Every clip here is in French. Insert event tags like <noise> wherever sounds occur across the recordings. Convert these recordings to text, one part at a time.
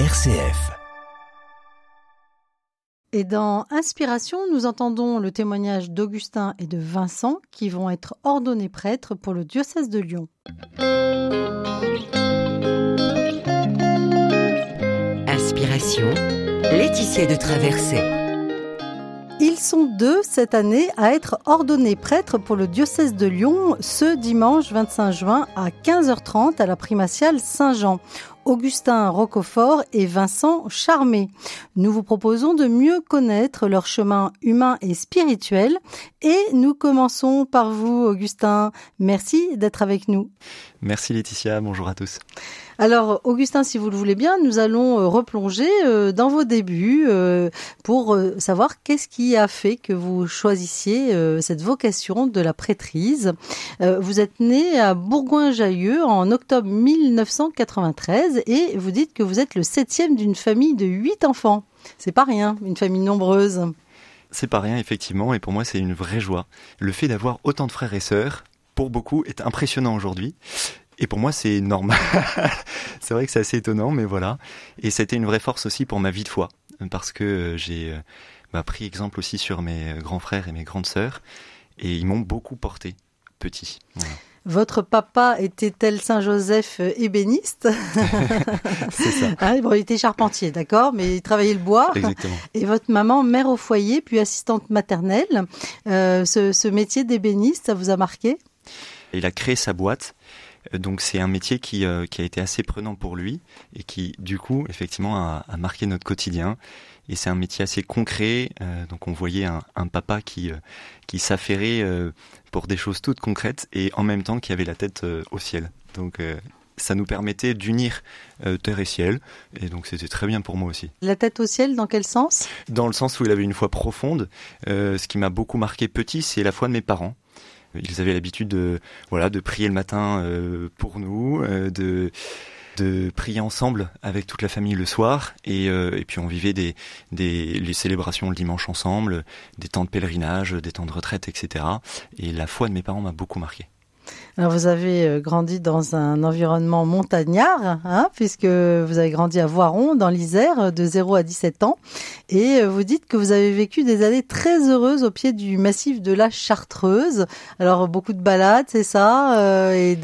RCF. Et dans Inspiration, nous entendons le témoignage d'Augustin et de Vincent qui vont être ordonnés prêtres pour le diocèse de Lyon. Inspiration, Laetitia de Traversée. Ils sont deux cette année à être ordonnés prêtres pour le diocèse de Lyon ce dimanche 25 juin à 15h30 à la primatiale Saint-Jean. Augustin Roquefort et Vincent Charmé. Nous vous proposons de mieux connaître leur chemin humain et spirituel et nous commençons par vous Augustin. Merci d'être avec nous. Merci Laetitia, bonjour à tous. Alors, Augustin, si vous le voulez bien, nous allons euh, replonger euh, dans vos débuts euh, pour savoir qu'est-ce qui a fait que vous choisissiez cette vocation de la prêtrise. Vous êtes né à Bourgoin-Jallieu en octobre 1993 et vous dites que vous êtes le septième d'une famille de huit enfants. C'est pas rien, une famille nombreuse. C'est pas rien, effectivement, et pour moi, c'est une vraie joie. Le fait d'avoir autant de frères et sœurs, pour beaucoup, est impressionnant aujourd'hui. Et pour moi, c'est normal. <laughs> c'est vrai que c'est assez étonnant, mais voilà. Et c'était une vraie force aussi pour ma vie de foi, parce que euh, j'ai euh, bah, pris exemple aussi sur mes euh, grands frères et mes grandes sœurs, et ils m'ont beaucoup porté, petit. Votre papa était-elle Saint-Joseph ébéniste? <laughs> C'est ça. Ah, bon, il était charpentier, d'accord, mais il travaillait le bois. Exactement. Et votre maman, mère au foyer, puis assistante maternelle. ce, ce métier d'ébéniste, ça vous a marqué? Il a créé sa boîte donc c'est un métier qui, euh, qui a été assez prenant pour lui et qui du coup effectivement a, a marqué notre quotidien. Et c'est un métier assez concret. Euh, donc on voyait un, un papa qui, qui s'affairait pour des choses toutes concrètes et en même temps qui avait la tête au ciel. Donc ça nous permettait d'unir terre et ciel, et donc c'était très bien pour moi aussi. La tête au ciel, dans quel sens? Dans le sens où il avait une foi profonde. ce qui m'a beaucoup marqué petit, c'est la foi de mes parents. Ils avaient l'habitude de voilà de prier le matin euh, pour nous, euh, de de prier ensemble avec toute la famille le soir et, euh, et puis on vivait des, des les célébrations le dimanche ensemble, des temps de pèlerinage, des temps de retraite, etc. Et la foi de mes parents m'a beaucoup marqué. Alors vous avez euh, grandi dans un environnement montagnard, hein, puisque vous avez grandi à Voiron, dans l'Isère, de 0 à 17 ans. Et euh, vous dites que vous avez vécu des années très heureuses au pied du massif de la Chartreuse. Alors beaucoup de balades, c'est ça, euh, et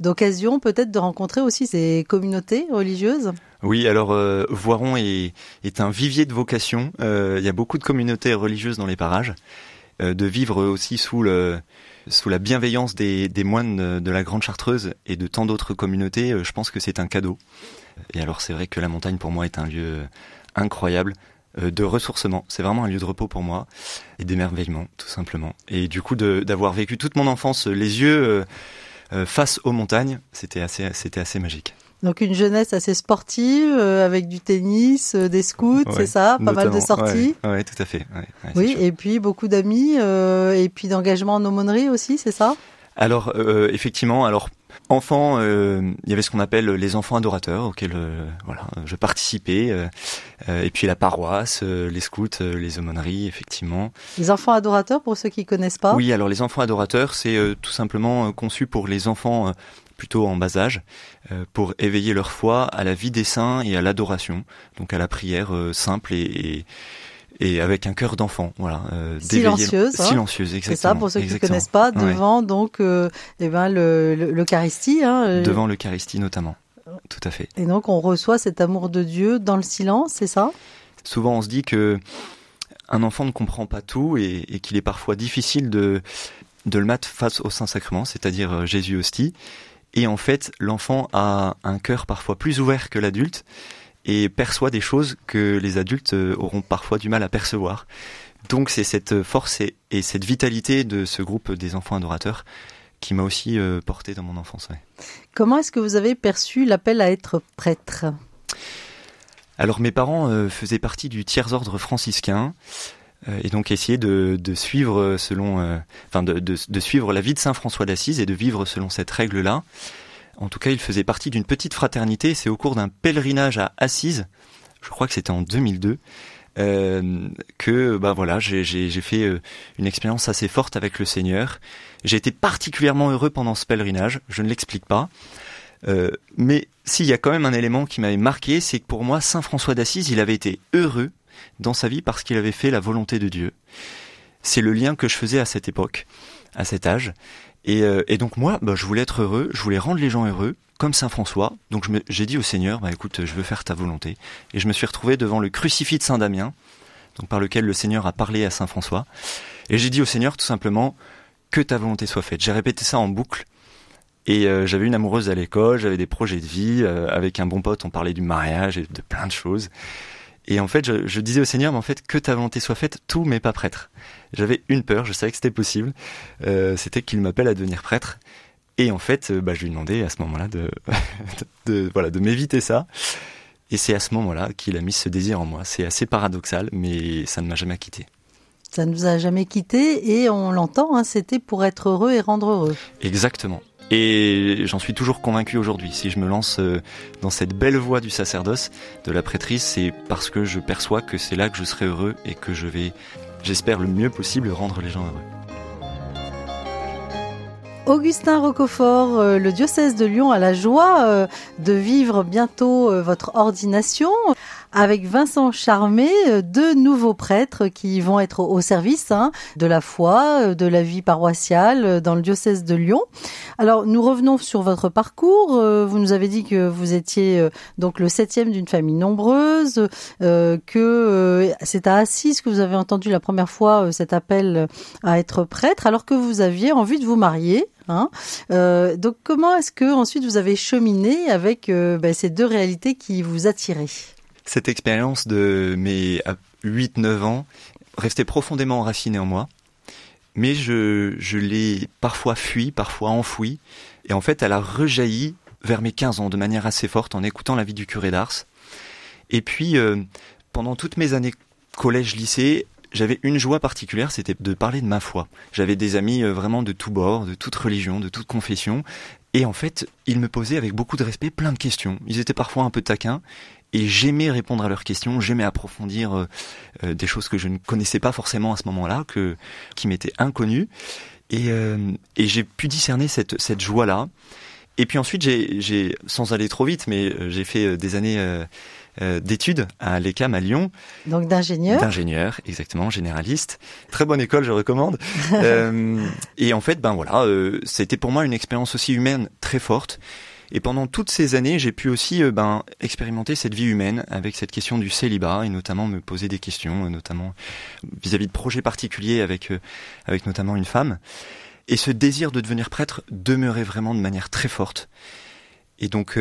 d'occasions peut-être de rencontrer aussi ces communautés religieuses? Oui, alors Voiron est, est, un vivier de vocation. il y a beaucoup de communautés religieuses dans les parages. De vivre aussi sous la bienveillance des, moines de la Grande Chartreuse et de tant d'autres communautés, euh, je pense que c'est un cadeau. Et alors c'est vrai que la montagne pour moi est un lieu incroyable euh, de ressourcement. C'est vraiment un lieu de repos pour moi et d'émerveillement, tout simplement. Et du coup, d'avoir vécu toute mon enfance les yeux euh, face aux montagnes, c'était assez, c'était assez magique. Donc une jeunesse assez sportive, euh, avec du tennis, euh, des scouts, c'est ça Pas mal de sorties. Oui, tout à fait. oui, et puis beaucoup d'amis, euh, et puis d'engagement en aumônerie aussi, c'est ça? Alors, effectivement, alors enfant, il y avait ce qu'on appelle les enfants adorateurs, auxquels voilà, je participais, et puis la paroisse, les scouts, les aumôneries, effectivement. Les enfants adorateurs, pour ceux qui connaissent pas? Oui, alors les enfants adorateurs, c'est tout simplement conçu pour les enfants plutôt en bas âge, euh, pour éveiller leur foi à la vie des saints et à l'adoration, donc à la prière euh, simple et, et, avec un cœur d'enfant, voilà. Euh, silencieuse, hein. silencieuse, exactement. C'est ça pour ceux qui ne connaissent pas, devant donc euh, eh ben l'Eucharistie. Hein, devant l'Eucharistie notamment, tout à fait. Et donc on reçoit cet amour de Dieu dans le silence, c'est ça? Souvent on se dit que un enfant ne comprend pas tout et, et qu'il est parfois difficile de de le mettre face au Saint-Sacrement, c'est-à-dire Jésus hostie. Et en fait, l'enfant a un cœur parfois plus ouvert que l'adulte et perçoit des choses que les adultes euh, auront parfois du mal à percevoir. Donc c'est cette force et, cette vitalité de ce groupe des enfants adorateurs qui m'a aussi euh, porté dans mon enfance. Comment est-ce que vous avez perçu l'appel à être prêtre? Alors mes parents euh, faisaient partie du tiers-ordre franciscain. Euh, et donc essayer de, suivre selon, euh, enfin de, suivre la vie de Saint François d'Assise et de vivre selon cette règle-là. En tout cas, il faisait partie d'une petite fraternité. C'est au cours d'un pèlerinage à Assise, je crois que c'était en 2002, euh, que bah voilà, j'ai fait euh, une expérience assez forte avec le Seigneur. J'ai été particulièrement heureux pendant ce pèlerinage. Je ne l'explique pas. mais s'il y a quand même un élément qui m'avait marqué, c'est que pour moi, Saint François d'Assise, il avait été heureux dans sa vie parce qu'il avait fait la volonté de Dieu. C'est le lien que je faisais à cette époque, à cet âge. Et, et donc moi, bah, je voulais être heureux, je voulais rendre les gens heureux, comme Saint François. Donc j'ai dit au Seigneur, bah, écoute, je veux faire ta volonté. Et je me suis retrouvé devant le crucifix de Saint Damien, donc par lequel le Seigneur a parlé à Saint François. Et j'ai dit au Seigneur tout simplement que ta volonté soit faite. J'ai répété ça en boucle. Et euh, j'avais une amoureuse à l'école, j'avais des projets de vie, euh, avec un bon pote, on parlait du mariage et de plein de choses. Et en fait, je, je, disais au Seigneur, mais en fait, que ta volonté soit faite, tout mais pas prêtre. J'avais une peur, je savais que c'était possible, euh, c'était qu'il m'appelle à devenir prêtre. Et en fait, bah, je lui demandais à ce moment-là <laughs> de, de, voilà, de m'éviter ça. Et c'est à ce moment-là qu'il a mis ce désir en moi. C'est assez paradoxal, mais ça ne m'a jamais quitté. Ça ne vous a jamais quitté et on l'entend, hein, c'était pour être heureux et rendre heureux. Exactement. Et j'en suis toujours convaincu aujourd'hui. Si je me lance euh, dans cette belle voie du sacerdoce, de la prêtrise, c'est parce que je perçois que c'est là que je serai heureux et que je vais, j'espère le mieux possible, rendre les gens heureux. Augustin Roquefort, euh, le diocèse de Lyon a la joie euh, de vivre bientôt votre ordination avec Vincent Charmé, deux nouveaux prêtres qui vont être au service hein, de la foi, de la vie paroissiale dans le diocèse de Lyon. Alors nous revenons sur votre parcours. Vous nous avez dit que vous étiez donc le septième d'une famille nombreuse, que c'est à Assise que vous avez entendu la première fois cet appel à être prêtre, alors que vous aviez envie de vous marier. Hein euh, donc comment est-ce que ensuite vous avez cheminé avec euh, ben, ces deux réalités qui vous attiraient? Cette expérience de mes 8-9 ans restait profondément enracinée en moi, mais je, je l'ai parfois fui, parfois enfoui, et en fait elle a rejailli vers mes 15 ans de manière assez forte en écoutant la vie du curé d'Ars. Et puis, euh, pendant toutes mes années collège-lycée, j'avais une joie particulière, c'était de parler de ma foi. J'avais des amis euh, vraiment de tous bords, de toute religion, de toute confession, et en fait, ils me posaient avec beaucoup de respect plein de questions. Ils étaient parfois un peu taquins, et j'aimais répondre à leurs questions, j'aimais approfondir euh, euh, des choses que je ne connaissais pas forcément à ce moment-là, que qui m'étaient inconnues, et, et j'ai pu discerner cette, cette joie-là. Et puis ensuite, j'ai, sans aller trop vite, mais j'ai fait des années euh, d'études à l'ECAM à Lyon. Donc d'ingénieur D'ingénieur, exactement, généraliste. Très bonne école, je recommande. <laughs> euh, et en fait, ben voilà, euh, c'était pour moi une expérience aussi humaine très forte. Et pendant toutes ces années, j'ai pu aussi euh, ben, expérimenter cette vie humaine avec cette question du célibat et notamment me poser des questions, notamment vis-à-vis de projets particuliers avec, avec notamment une femme. Et ce désir de devenir prêtre demeurait vraiment de manière très forte. Et donc,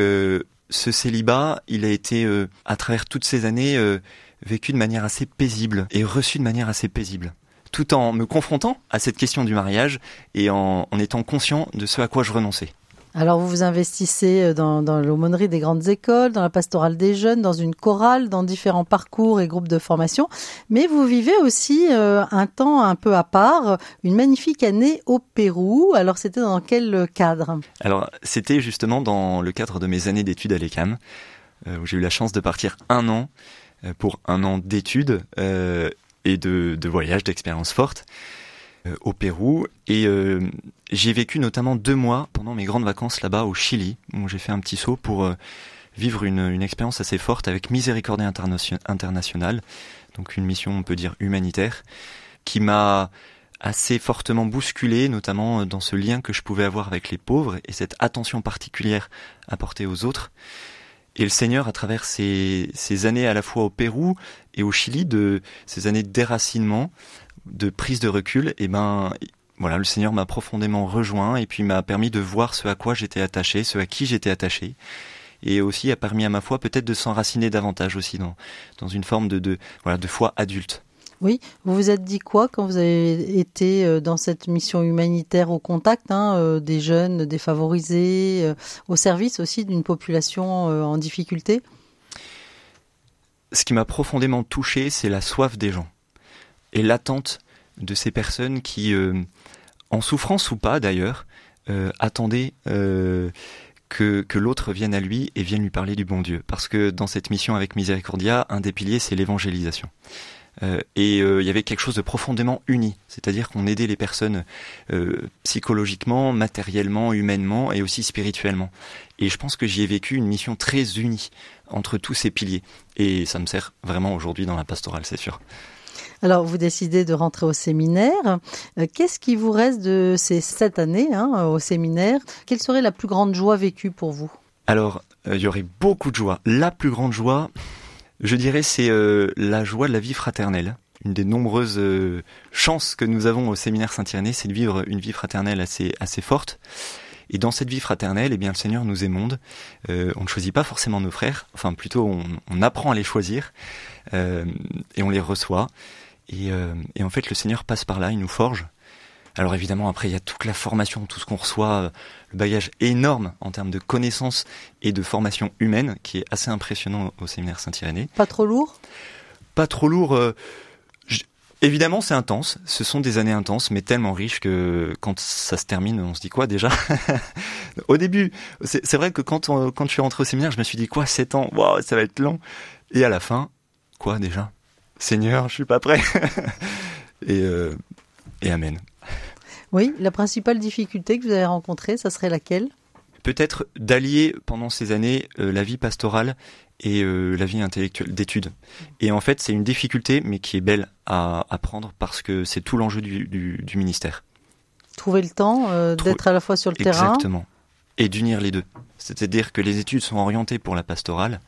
ce célibat, il a été, euh, à travers toutes ces années, euh, vécu de manière assez paisible et reçu de manière assez paisible tout en me confrontant à cette question du mariage et en, étant conscient de ce à quoi je renonçais. Alors vous vous investissez euh, dans, l'aumônerie des grandes écoles, dans la pastorale des jeunes, dans une chorale, dans différents parcours et groupes de formation, mais vous vivez aussi euh, un temps un peu à part, une magnifique année au Pérou. Alors c'était dans quel cadre? Alors c'était justement dans le cadre de mes années d'études à l'ECAM, euh, où j'ai eu la chance de partir un an pour un an d'études et de, de voyages, d'expériences fortes. Euh, au Pérou et euh, j'ai vécu notamment deux mois pendant mes grandes vacances là-bas au Chili où j'ai fait un petit saut pour euh, vivre une, une expérience assez forte avec Miséricordie Internationale, donc une mission on peut dire humanitaire, qui m'a assez fortement bousculé, notamment dans ce lien que je pouvais avoir avec les pauvres et cette attention particulière apportée aux autres. Et le Seigneur, à travers ces, ces années à la fois au Pérou et au Chili, de ces années de déracinement, de prise de recul, et eh ben voilà, le Seigneur m'a profondément rejoint et puis m'a permis de voir ce à quoi j'étais attaché, ce à qui j'étais attaché, et aussi a permis à ma foi peut-être de s'enraciner davantage aussi dans dans une forme de de voilà de foi adulte. Oui, vous vous êtes dit quoi quand vous avez été euh, dans cette mission humanitaire au contact hein, euh, des jeunes défavorisés, euh, au service aussi d'une population en difficulté? Ce qui m'a profondément touché, c'est la soif des gens et l'attente de ces personnes qui, euh, en souffrance ou pas d'ailleurs, euh, attendaient euh, que, que l'autre vienne à lui et vienne lui parler du bon Dieu. Parce que dans cette mission avec Miséricordia, un des piliers, c'est l'évangélisation. Euh, et euh, il y avait quelque chose de profondément uni, c'est-à-dire qu'on aidait les personnes euh, psychologiquement, matériellement, humainement et aussi spirituellement. Et je pense que j'y ai vécu une mission très unie entre tous ces piliers. Et ça me sert vraiment aujourd'hui dans la pastorale, c'est sûr. Alors, vous décidez de rentrer au séminaire. Qu'est-ce qui vous reste de ces sept années hein, au séminaire? Quelle serait la plus grande joie vécue pour vous? Alors, il y aurait beaucoup de joie. La plus grande joie, je dirais c'est euh, la joie de la vie fraternelle. Une des nombreuses euh, chances que nous avons au séminaire Saint-Irénée, c'est de vivre une vie fraternelle assez, forte. Et dans cette vie fraternelle, eh bien, le Seigneur nous émonde. Euh, on ne choisit pas forcément nos frères, enfin plutôt on, apprend à les choisir euh, et on les reçoit. Et, euh, et, en fait, le Seigneur passe par là, il nous forge. Alors évidemment, après, il y a toute la formation, tout ce qu'on reçoit, le bagage énorme en termes de connaissances et de formation humaine, qui est assez impressionnant au séminaire Saint-Irénée. Pas trop lourd? Pas trop lourd. Euh, évidemment, c'est intense. Ce sont des années intenses, mais tellement riches que quand ça se termine, on se dit quoi déjà? <laughs> Au début, c'est vrai que quand, on, quand je suis rentré au séminaire, je me suis dit quoi 7 ans? Waouh, ça va être long. Et à la fin, quoi déjà? Seigneur, je suis pas prêt. <laughs> et, euh, et Amen. Oui, la principale difficulté que vous avez rencontrée, ça serait laquelle? Peut-être d'allier pendant ces années euh, la vie pastorale et euh, la vie intellectuelle d'études. Et en fait, c'est une difficulté, mais qui est belle à apprendre parce que c'est tout l'enjeu du, du, du, ministère. Trouver le temps euh, d'être à la fois sur le Exactement. terrain. Exactement. Et d'unir les deux. C'est-à-dire que les études sont orientées pour la pastorale,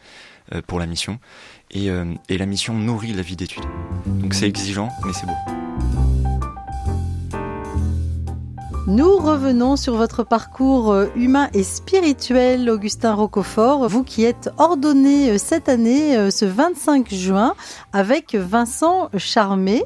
pour la mission, et, euh, et la mission nourrit la vie d'études. Donc c'est exigeant, mais c'est beau. Nous revenons sur votre parcours euh, humain et spirituel, Augustin Roquefort. Vous qui êtes ordonné euh, cette année, euh, ce 25 juin, avec Vincent Charmé.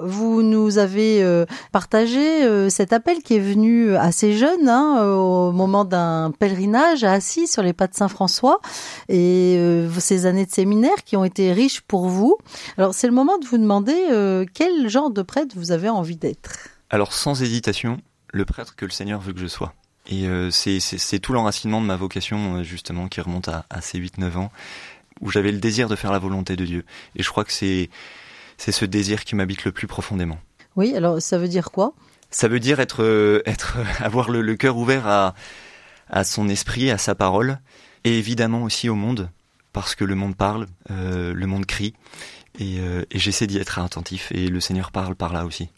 Vous nous avez partagé cet appel qui est venu assez jeune, hein, au moment d'un pèlerinage à Assis sur les pas de Saint-François, et ces années de séminaire qui ont été riches pour vous. Alors c'est le moment de vous demander quel genre de prêtre vous avez envie d'être? Alors sans hésitation, le prêtre que le Seigneur veut que je sois. Et euh, c'est tout l'enracinement de ma vocation, justement, qui remonte à, à ces 8-9 ans, où j'avais le désir de faire la volonté de Dieu. Et je crois que c'est ce désir qui m'habite le plus profondément. Oui, alors ça veut dire quoi? Ça veut dire être, être avoir le, le cœur ouvert à, à son esprit, à sa parole, et évidemment aussi au monde, parce que le monde parle, euh, le monde crie, et, euh, et j'essaie d'y être attentif, et le Seigneur parle par là aussi.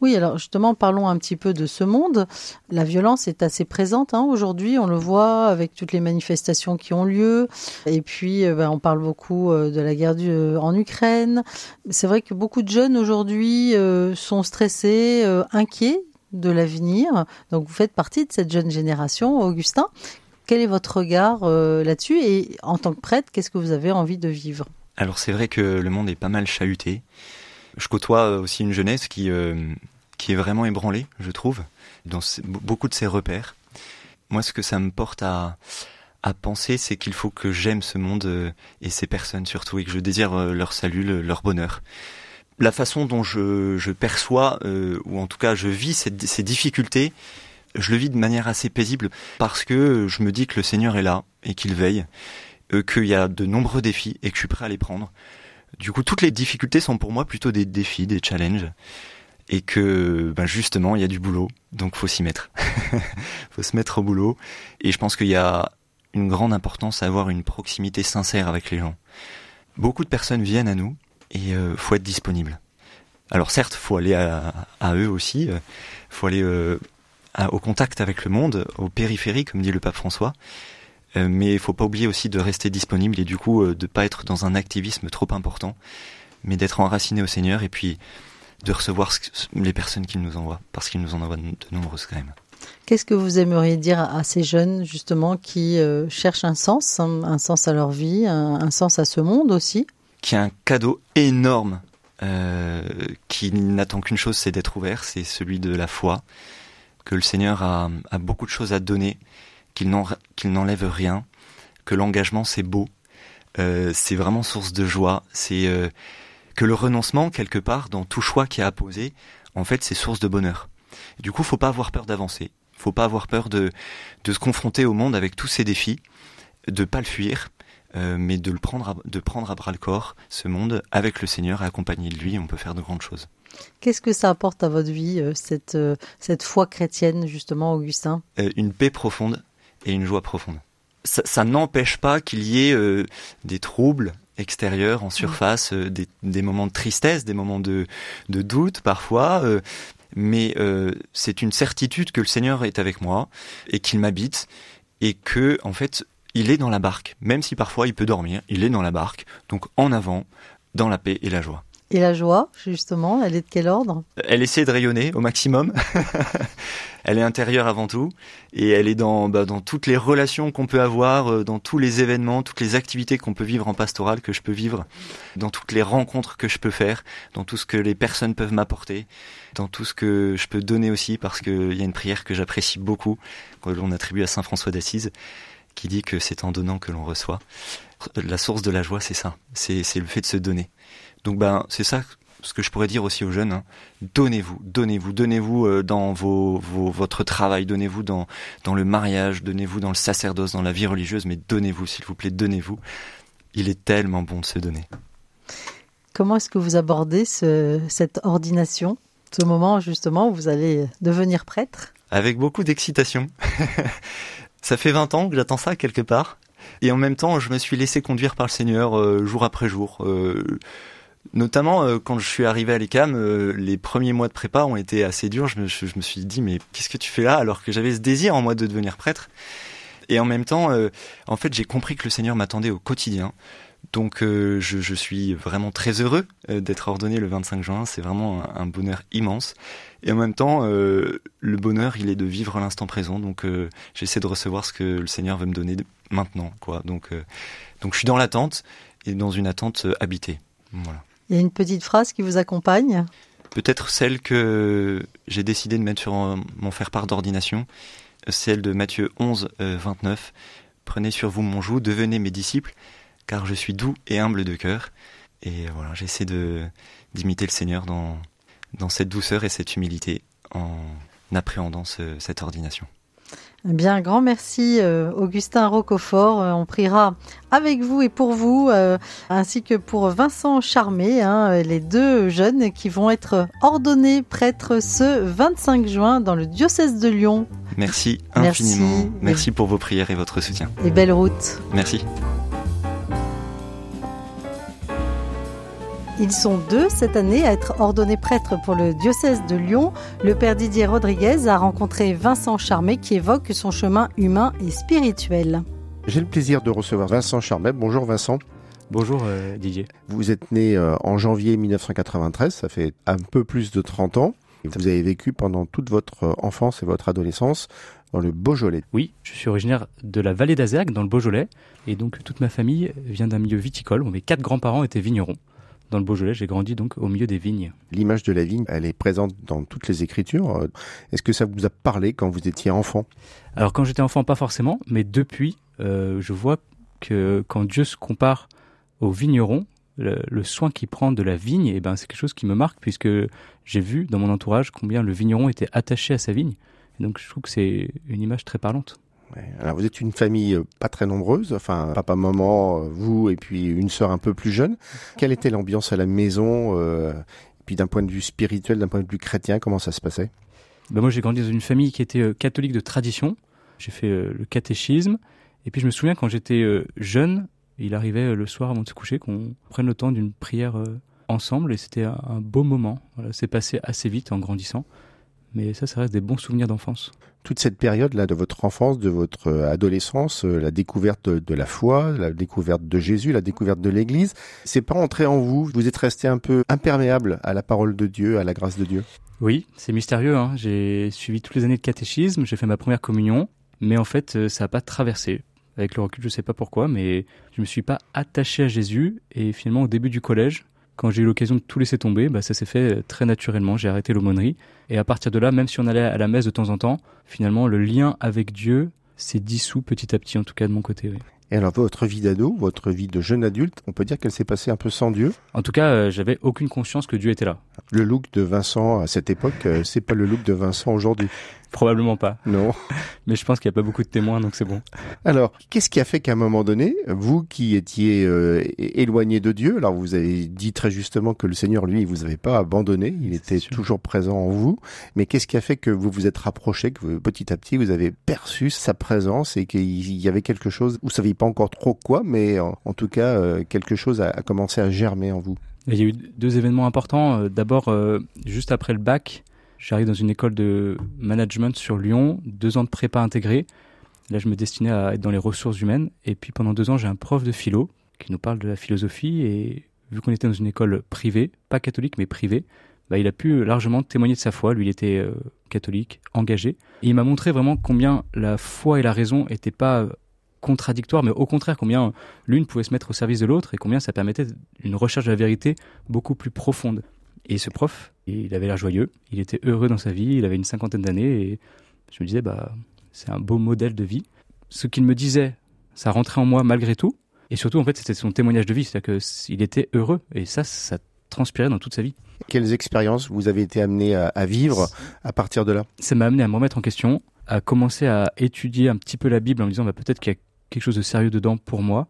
Oui, alors justement, parlons un petit peu de ce monde. La violence est assez présente hein, aujourd'hui, on le voit avec toutes les manifestations qui ont lieu. Et puis, euh, ben, on parle beaucoup euh, de la guerre euh, en Ukraine. C'est vrai que beaucoup de jeunes aujourd'hui sont stressés, inquiets de l'avenir. Donc, vous faites partie de cette jeune génération, Augustin. Quel est votre regard là-dessus? Et en tant que prêtre, qu'est-ce que vous avez envie de vivre? Alors, c'est vrai que le monde est pas mal chahuté je côtoie aussi une jeunesse qui, euh, qui est vraiment ébranlée, je trouve, dans beaucoup de ses repères. Moi, ce que ça me porte à, à penser, c'est qu'il faut que j'aime ce monde euh, et ces personnes surtout, et que je désire euh, leur salut, leur bonheur. La façon dont je, je perçois, euh, ou en tout cas je vis ces difficultés, je le vis de manière assez paisible, parce que je me dis que le Seigneur est là, et qu'il veille, euh, qu'il y a de nombreux défis, et que je suis prêt à les prendre. Du coup, toutes les difficultés sont pour moi plutôt des défis, des challenges, et que ben justement, il y a du boulot, donc faut s'y mettre. <laughs> faut se mettre au boulot, et je pense qu'il y a une grande importance à avoir une proximité sincère avec les gens. Beaucoup de personnes viennent à nous, et euh, faut être disponible. Alors certes, faut aller à, eux aussi, euh, faut aller euh, au contact avec le monde, au périphérie, comme dit le pape François, mais il faut pas oublier aussi de rester disponible et du coup euh, de pas être dans un activisme trop important, mais d'être enraciné au Seigneur et puis de recevoir les personnes qu'il nous envoie, parce qu'il nous en envoie de nombreuses quand même. Qu'est-ce que vous aimeriez dire à ces jeunes justement qui euh, cherchent un sens, un, un, sens à leur vie, un, un, sens à ce monde aussi? Qui a un cadeau énorme, euh, qui n'attend qu'une chose, c'est d'être ouvert, c'est celui de la foi, que le Seigneur a, a beaucoup de choses à donner qu'il n'enlève rien, que l'engagement c'est beau, euh, c'est vraiment source de joie, c'est euh, que le renoncement quelque part dans tout choix qui a à poser, en fait c'est source de bonheur. Du coup, faut pas avoir peur d'avancer, faut pas avoir peur de de se confronter au monde avec tous ces défis, de pas le fuir, euh, mais de le prendre, à, de prendre à bras le corps ce monde avec le Seigneur, accompagné de lui, on peut faire de grandes choses. Qu'est-ce que ça apporte à votre vie, cette, cette foi chrétienne, justement, Augustin? Une paix profonde et une joie profonde. Ça, n'empêche pas qu'il y ait des troubles extérieurs en surface, des, des, moments de tristesse, des moments de, de doute parfois, mais c'est une certitude que le Seigneur est avec moi et qu'il m'habite et que en fait il est dans la barque, même si parfois il peut dormir, il est dans la barque, donc en avant, dans la paix et la joie. Et la joie, justement, elle est de quel ordre? Elle essaie de rayonner au maximum. <laughs> elle est intérieure avant tout, et elle est dans, bah, dans toutes les relations qu'on peut avoir, euh, dans tous les événements, toutes les activités qu'on peut vivre en pastoral, que je peux vivre, dans toutes les rencontres que je peux faire, dans tout ce que les personnes peuvent m'apporter, dans tout ce que je peux donner aussi, parce qu'il y a une prière que j'apprécie beaucoup, que l'on attribue à Saint François d'Assise, qui dit que c'est en donnant que l'on reçoit. La source de la joie, c'est ça, c'est le fait de se donner. Donc ben c'est ça ce que je pourrais dire aussi aux jeunes. Hein. Donnez-vous, donnez-vous, donnez-vous euh, dans vos, votre travail, donnez-vous dans, dans le mariage, donnez-vous dans le sacerdoce, dans la vie religieuse, mais donnez-vous, s'il vous plaît, donnez-vous. Il est tellement bon de se donner. Comment est-ce que vous abordez ce, cette ordination, ce moment justement où vous allez devenir prêtre? Avec beaucoup d'excitation. <laughs> Ça fait 20 ans que j'attends ça quelque part. Et en même temps, je me suis laissé conduire par le Seigneur euh, jour après jour. Euh, notamment euh, quand je suis arrivé à l'ECAM, les premiers mois de prépa ont été assez durs. Je me, suis dit, mais qu'est-ce que tu fais là alors que j'avais ce désir en moi de devenir prêtre Et en même temps, en fait, j'ai compris que le Seigneur m'attendait au quotidien. Donc je, suis vraiment très heureux d'être ordonné le 25 juin. C'est vraiment un, bonheur immense. Et en même temps, euh, le bonheur, il est de vivre l'instant présent. Donc, euh, j'essaie de recevoir ce que le Seigneur veut me donner maintenant, quoi. Donc, euh, donc, je suis dans l'attente et dans une attente habitée. Voilà. Il y a une petite phrase qui vous accompagne. Peut-être celle que j'ai décidé de mettre sur mon faire-part d'ordination, celle de Matthieu 11, 29. Prenez sur vous mon joug, devenez mes disciples, car je suis doux et humble de cœur. Et voilà, j'essaie d'imiter le Seigneur dans cette douceur et cette humilité en appréhendant cette ordination. Eh bien, grand merci euh, Augustin Roquefort. Euh, on priera avec vous et pour vous, euh, ainsi que pour Vincent Charmé, hein, les deux jeunes qui vont être ordonnés prêtres ce 25 juin dans le diocèse de Lyon. Merci infiniment. Merci, merci pour vos prières et votre soutien. Et belle route. Merci. Ils sont deux cette année à être ordonnés prêtres pour le diocèse de Lyon. Le père Didier Rodriguez a rencontré Vincent Charmet qui évoque son chemin humain et spirituel. J'ai le plaisir de recevoir Vincent Charmet. Bonjour Vincent. Bonjour euh, Didier. Vous êtes né euh, en janvier 1993, ça fait un peu plus de 30 ans. Vous avez vécu pendant toute votre euh, enfance et votre adolescence dans le Beaujolais. Oui, je suis originaire de la vallée d'Azergue, dans le Beaujolais, et donc toute ma famille vient d'un milieu viticole. Mes quatre grands-parents étaient vignerons dans le Beaujolais. J'ai grandi donc au milieu des vignes. L'image de la vigne, elle est présente dans toutes les écritures. Est-ce que ça vous a parlé quand vous étiez enfant? Alors quand j'étais enfant, pas forcément, mais depuis, euh, je vois que quand Dieu se compare au vigneron, le, soin qu'il prend de la vigne, eh ben, c'est quelque chose qui me marque puisque j'ai vu dans mon entourage combien le vigneron était attaché à sa vigne. Et donc je trouve que c'est une image très parlante. Alors vous êtes une famille euh, pas très nombreuse, enfin papa, maman, euh, vous et puis une sœur un peu plus jeune. Quelle était l'ambiance à la maison euh, et puis d'un point de vue spirituel, d'un point de vue chrétien, comment ça se passait? Ben Moi j'ai grandi dans une famille qui était catholique de tradition. J'ai fait le catéchisme et puis je me souviens quand j'étais jeune, il arrivait le soir avant de se coucher qu'on prenne le temps d'une prière ensemble et c'était un beau moment. Voilà, c'est passé assez vite en grandissant. Mais ça, ça reste des bons souvenirs d'enfance. Toute cette période-là de votre enfance, de votre euh, adolescence, euh, la découverte de, la foi, la découverte de Jésus, la découverte de l'Église, c'est pas entré en vous. Vous êtes resté un peu imperméable à la parole de Dieu, à la grâce de Dieu? Oui, c'est mystérieux. Hein. J'ai suivi toutes les années de catéchisme, j'ai fait ma première communion, mais en fait, euh, ça n'a pas traversé. Avec le recul, je ne sais pas pourquoi, mais je me suis pas attaché à Jésus. Et finalement, au début du collège, quand j'ai eu l'occasion de tout laisser tomber, bah, ça s'est fait très naturellement. J'ai arrêté l'aumônerie. Et à partir de là, même si on allait à la messe de temps en temps, finalement, le lien avec Dieu s'est dissous petit à petit, en tout cas de mon côté. Et alors, votre vie d'ado, votre vie de jeune adulte, on peut dire qu'elle s'est passée un peu sans Dieu? En tout cas, euh, j'avais aucune conscience que Dieu était là. Le look de Vincent à cette époque, euh, c'est pas le look de Vincent aujourd'hui. Probablement pas. Non. <laughs> Mais je pense qu'il n'y a pas beaucoup de témoins, donc c'est bon. Alors, qu'est-ce qui a fait qu'à un moment donné, vous qui étiez euh, éloigné de Dieu, alors vous avez dit très justement que le Seigneur, lui, il vous avait pas abandonné, il était toujours présent en vous, mais qu'est-ce qui a fait que vous vous êtes rapproché, que petit à petit vous avez perçu sa présence et qu'il y avait quelque chose, vous saviez pas encore trop quoi, mais en, tout cas, euh, quelque chose a, a, commencé à germer en vous? Il y a eu deux événements importants. Euh, d'abord, juste après le bac, J'arrive dans une école de management sur Lyon, deux ans de prépa intégrée. Là, je me destinais à être dans les ressources humaines. Et puis pendant deux ans, j'ai un prof de philo qui nous parle de la philosophie. Et vu qu'on était dans une école privée, pas catholique, mais privée, bah, il a pu largement témoigner de sa foi. Lui, il était euh, catholique, engagé. Et il m'a montré vraiment combien la foi et la raison n'étaient pas contradictoires, mais au contraire, combien l'une pouvait se mettre au service de l'autre et combien ça permettait une recherche de la vérité beaucoup plus profonde. Et ce prof, il avait l'air joyeux, il était heureux dans sa vie, il avait une cinquantaine d'années et je me disais, bah, c'est un beau modèle de vie. Ce qu'il me disait, ça rentrait en moi malgré tout. Et surtout, en fait, c'était son témoignage de vie, c'est-à-dire qu'il était heureux. Et ça, ça transpirait dans toute sa vie. Quelles expériences vous avez été amené à, vivre à partir de là? Ça m'a amené à me remettre en question, à commencer à étudier un petit peu la Bible en me disant, bah, peut-être qu'il y a quelque chose de sérieux dedans pour moi.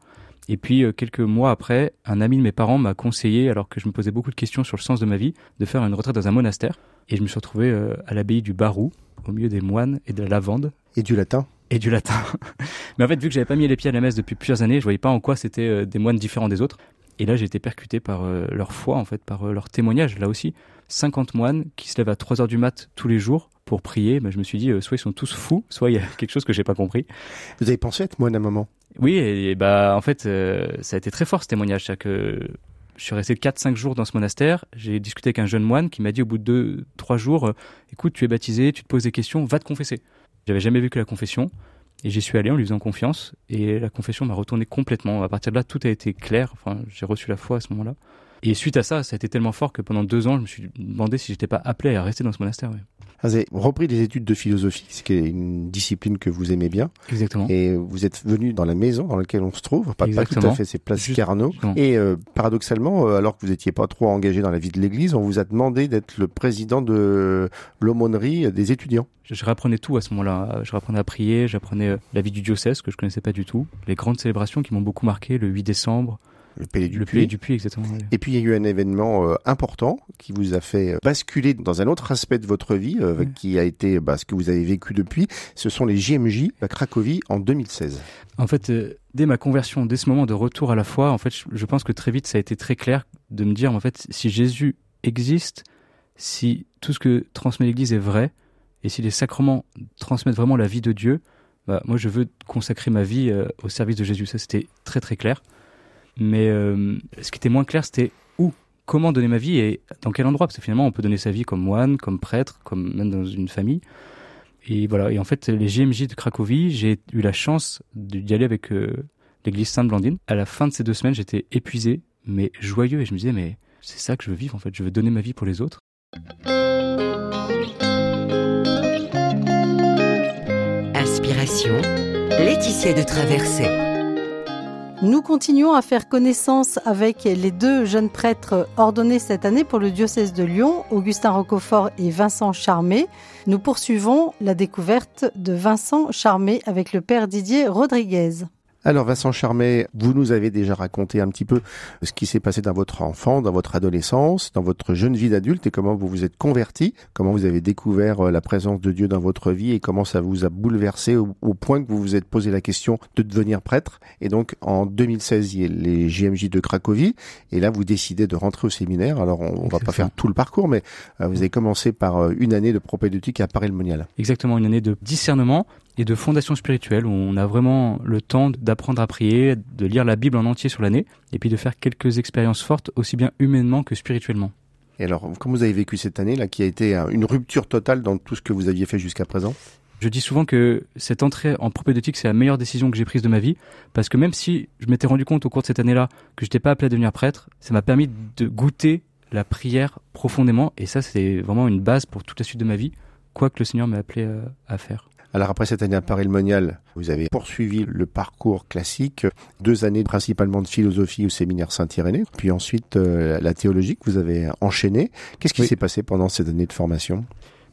Et puis euh, quelques mois après, un ami de mes parents m'a conseillé, alors que je me posais beaucoup de questions sur le sens de ma vie, de faire une retraite dans un monastère. Et je me suis retrouvé euh, à l'abbaye du Barou, au milieu des moines et de la lavande. Et du latin et du latin. <laughs> Mais en fait, vu que j'avais pas mis les pieds à la messe depuis plusieurs années, je voyais pas en quoi c'était euh, des moines différents des autres. Et là, j'ai été percuté par leur foi, en fait, par leur témoignage, là aussi. 50 moines qui se lèvent à 3 heures du mat tous les jours pour prier. Ben, je me suis dit, soit ils sont tous fous, soit il y a <laughs> quelque chose que j'ai pas compris. Vous avez pensé être moine à un moment? Oui, et, bah en fait, euh, ça a été très fort ce témoignage. que je suis resté 4-5 jours dans ce monastère. J'ai discuté avec un jeune moine qui m'a dit au bout de 2-3 jours, euh, écoute, tu es baptisé, tu te poses des questions, va te confesser. J'avais jamais vu que la confession. Et j'y suis allé en lui faisant confiance. Et la confession m'a retourné complètement. À partir de là, tout a été clair. Enfin, j'ai reçu la foi à ce moment-là. Et suite à ça, ça a été tellement fort que pendant deux ans, je me suis demandé si j'étais pas appelé à rester dans ce monastère. Vous avez repris des études de philosophie, ce qui est une discipline que vous aimez bien. Exactement. Et vous êtes venu dans la maison dans laquelle on se trouve, pas, pas tout à fait, c'est Place Carnot. Et euh, paradoxalement, euh, alors que vous n'étiez pas trop engagé dans la vie de l'Église, on vous a demandé d'être le président de l'aumônerie des étudiants. Je, je rapprenais tout à ce moment-là. Je rapprenais à prier, j'apprenais euh, la vie du diocèse que je connaissais pas du tout, les grandes célébrations qui m'ont beaucoup marqué, le 8 décembre, le Palais du le Puy. du Puy, exactement. Et puis il y a eu un événement euh, important qui vous a fait euh, basculer dans un autre aspect de votre vie, euh, qui a été bah, ce que vous avez vécu depuis. Ce sont les JMJ à Cracovie en 2016. En fait, dès ma conversion, dès ce moment de retour à la foi, en fait, je, pense que très vite ça a été très clair de me dire, en fait, si Jésus existe, si tout ce que transmet l'Église est vrai, et si les sacrements transmettent vraiment la vie de Dieu, bah, moi je veux consacrer ma vie au service de Jésus. Ça, c'était très très clair. Mais euh, ce qui était moins clair, c'était où, comment donner ma vie et dans quel endroit? Parce que finalement, on peut donner sa vie comme moine, comme prêtre, comme même dans une famille. Et voilà. Et en fait, les JMJ de Cracovie, j'ai eu la chance d'y aller avec euh, l'église Sainte-Blandine. À la fin de ces deux semaines, j'étais épuisé, mais joyeux. Et je me disais, mais c'est ça que je veux vivre, en fait. Je veux donner ma vie pour les autres. Inspiration, Laetitia de Traversée. Nous continuons à faire connaissance avec les deux jeunes prêtres ordonnés cette année pour le diocèse de Lyon, Augustin Roquefort et Vincent Charmé. Nous poursuivons la découverte de Vincent Charmé avec le père Didier Rodriguez. Alors Vincent Charmet, vous nous avez déjà raconté un petit peu ce qui s'est passé dans votre enfant, dans votre adolescence, dans votre jeune vie d'adulte et comment vous vous êtes converti, comment vous avez découvert euh, la présence de Dieu dans votre vie et comment ça vous a bouleversé au, point que vous vous êtes posé la question de devenir prêtre. Et donc en 2016, il y a les JMJ de Cracovie et là vous décidez de rentrer au séminaire. Alors on, on va pas faire tout le parcours, mais euh, vous avez commencé par euh, une année de propédeutique à Paris-le-Monial. Exactement, une année de discernement et de fondation spirituelle où on a vraiment le temps d'apprendre à prier, de lire la Bible en entier sur l'année et puis de faire quelques expériences fortes aussi bien humainement que spirituellement. Et alors, comment vous avez vécu cette année là qui a été une rupture totale dans tout ce que vous aviez fait jusqu'à présent? Je dis souvent que cette entrée en propédeutique, c'est la meilleure décision que j'ai prise de ma vie, parce que même si je m'étais rendu compte au cours de cette année-là que je n'étais pas appelé à devenir prêtre, ça m'a permis de goûter la prière profondément, et ça, c'est vraiment une base pour toute la suite de ma vie, quoi que le Seigneur m'ait appelé euh, à faire. Alors après cette année à Paris-le-Monial, vous avez poursuivi le parcours classique, deux années principalement de philosophie au séminaire Saint-Irénée, puis ensuite euh, la théologie que vous avez enchaîné. Qu'est-ce qui s'est passé pendant cette année de formation?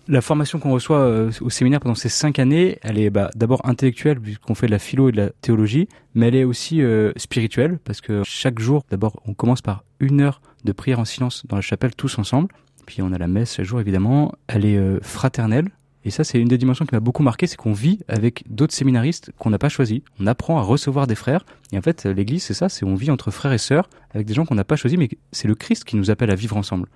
La formation qu'on reçoit euh, au séminaire pendant ces cinq années, elle est bah, d'abord intellectuelle puisqu'on fait de la philo et de la théologie, mais elle est aussi euh, spirituelle parce que chaque jour, d'abord, on commence par une heure de prière en silence dans la chapelle tous ensemble. Puis on a la messe chaque jour évidemment. Elle est euh, fraternelle. Et ça, c'est une des dimensions qui m'a beaucoup marqué, c'est qu'on vit avec d'autres séminaristes qu'on n'a pas choisis. On apprend à recevoir des frères. Et en fait, l'Église, c'est ça, c'est on vit entre frères et sœurs avec des gens qu'on n'a pas choisis, mais c'est le Christ qui nous appelle à vivre ensemble.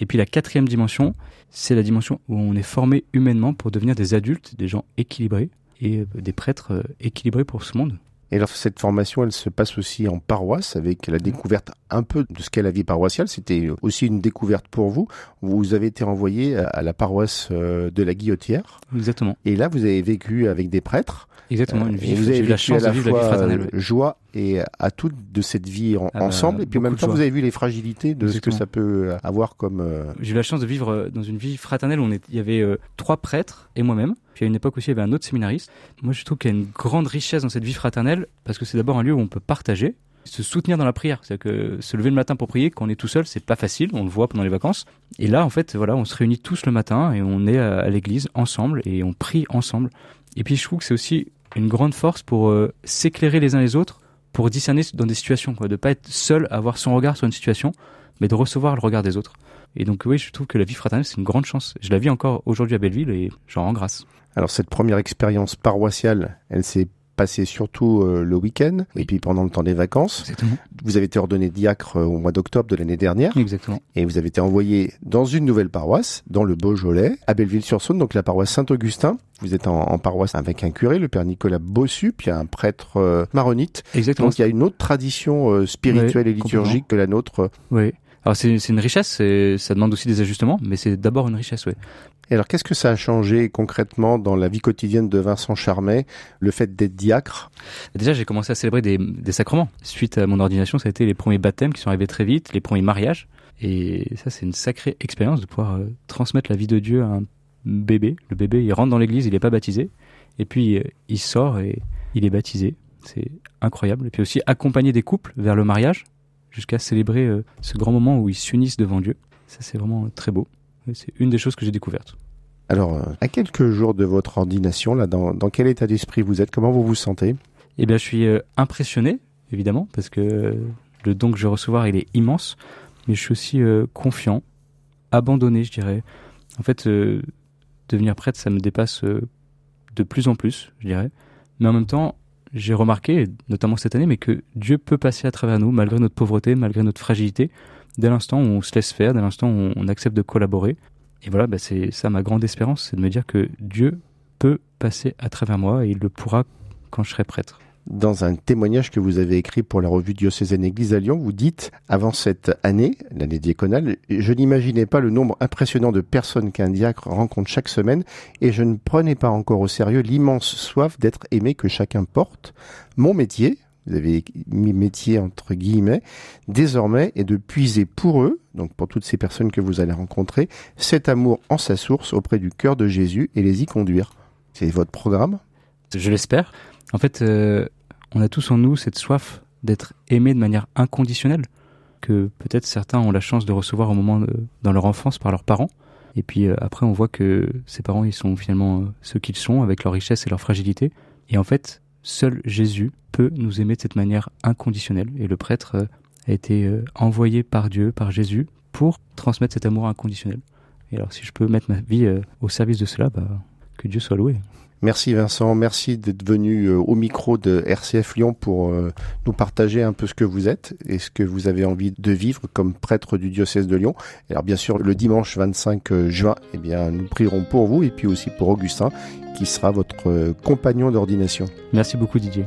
Et puis la quatrième dimension, c'est la dimension où on est formé humainement pour devenir des adultes, des gens équilibrés et euh, des prêtres euh, équilibrés pour ce monde. Et alors cette formation, elle se passe aussi en paroisse avec la découverte un peu de ce qu'est la vie paroissiale. C'était aussi une découverte pour vous. Vous avez été envoyé à la paroisse euh, de la Guillotière. Exactement. Et là, vous avez vécu avec des prêtres. Exactement, une vie. vous avez J'ai eu la chance à de vivre la vie fraternelle. euh, joie et à toute de cette vie en- Ah bah, ensemble. Et puis en même temps, joie. vous avez vu les fragilités de ce que ça peut avoir comme. euh, J'ai eu la chance de vivre euh, dans une vie fraternelle où on est, il y avait euh, trois prêtres et moi-même. Puis à une époque aussi, il y avait un autre séminariste. Moi, je trouve qu'il y a une grande richesse dans cette vie fraternelle parce que c'est d'abord un lieu où on peut partager, se soutenir dans la prière. C'est-à-dire que se lever le matin pour prier, quand on est tout seul, c'est pas facile. On le voit pendant les vacances. Et là, en fait, voilà, on se réunit tous le matin et on est à l'église ensemble et on prie ensemble. Et puis, je trouve que c'est aussi une grande force pour euh, s'éclairer les uns les autres, pour discerner dans des situations, quoi, de pas être seul à avoir son regard sur une situation, mais de recevoir le regard des autres. Et donc oui, je trouve que la vie fraternelle, c'est une grande chance. Je la vis encore aujourd'hui à Belleville et j'en rends grâce. Alors cette première expérience paroissiale, elle s'est passée surtout euh, le week-end Oui. et puis pendant le temps des vacances. Exactement. Vous avez été ordonné diacre euh, au mois d'octobre de l'année dernière Exactement. et vous avez été envoyé dans une nouvelle paroisse, dans le Beaujolais, à Belleville-sur-Saône, donc la paroisse Saint-Augustin. Vous êtes en, en paroisse avec un curé, le père Nicolas Bossu, puis un prêtre euh, maronite. Exactement. Donc il y a une autre tradition spirituelle Oui, et liturgique que la nôtre. Oui. Alors c'est une richesse, c'est- ça demande aussi des ajustements, mais c'est d'abord une richesse, oui. Et alors qu'est-ce que ça a changé concrètement dans la vie quotidienne de Vincent Charmet, le fait d'être diacre? Déjà, j'ai commencé à célébrer des, sacrements. Suite à mon ordination, ça a été les premiers baptêmes qui sont arrivés très vite, les premiers mariages. Et ça, c'est une sacrée expérience de pouvoir euh, transmettre la vie de Dieu à un bébé. Le bébé, il rentre dans l'église, il n'est pas baptisé. Et puis, euh, il sort et il est baptisé. C'est incroyable. Et puis aussi, accompagner des couples vers le mariage, jusqu'à célébrer euh, ce grand moment où ils s'unissent devant Dieu. Ça, c'est vraiment très beau. C'est une des choses que j'ai découvertes. Alors, euh, à quelques jours de votre ordination, là, dans, dans quel état d'esprit vous êtes? Comment vous vous sentez? Eh bien, je suis euh, impressionné, évidemment, parce que euh, le don que je vais recevoir, il est immense. Mais je suis aussi euh, confiant, abandonné, je dirais. En fait, euh, devenir prêtre, ça me dépasse euh, de plus en plus, je dirais. Mais en même temps, j'ai remarqué, notamment cette année, mais que Dieu peut passer à travers nous, malgré notre pauvreté, malgré notre fragilité, dès l'instant où on se laisse faire, dès l'instant où on, accepte de collaborer. Et voilà, bah, c'est ça ma grande espérance, c'est de me dire que Dieu peut passer à travers moi et il le pourra quand je serai prêtre. Dans un témoignage que vous avez écrit pour la revue diocésaine Église à Lyon, vous dites, avant cette année, l'année diaconale, je n'imaginais pas le nombre impressionnant de personnes qu'un diacre rencontre chaque semaine et je ne prenais pas encore au sérieux l'immense soif d'être aimé que chacun porte. Mon métier, vous avez mis métier entre guillemets, désormais est de puiser pour eux, donc pour toutes ces personnes que vous allez rencontrer, cet amour en sa source auprès du cœur de Jésus et les y conduire. C'est votre programme? Je l'espère. En fait, euh, on a tous en nous cette soif d'être aimé de manière inconditionnelle, que peut-être certains ont la chance de recevoir au moment de- dans leur enfance par leurs parents. Et puis euh, après, on voit que ces parents, ils sont finalement euh, ceux qu'ils sont, avec leur richesse et leur fragilité. Et en fait, seul Jésus peut nous aimer de cette manière inconditionnelle. Et le prêtre euh, a été euh, envoyé par Dieu, par Jésus, pour transmettre cet amour inconditionnel. Et alors, si je peux mettre ma vie euh, au service de cela, bah, que Dieu soit loué. Merci Vincent, merci d'être venu au micro de RCF Lyon pour nous partager un peu ce que vous êtes et ce que vous avez envie de vivre comme prêtre du diocèse de Lyon. Alors bien sûr, le dimanche 25 juin, eh bien, nous prierons pour vous et puis aussi pour Augustin qui sera votre compagnon d'ordination. Merci beaucoup Didier.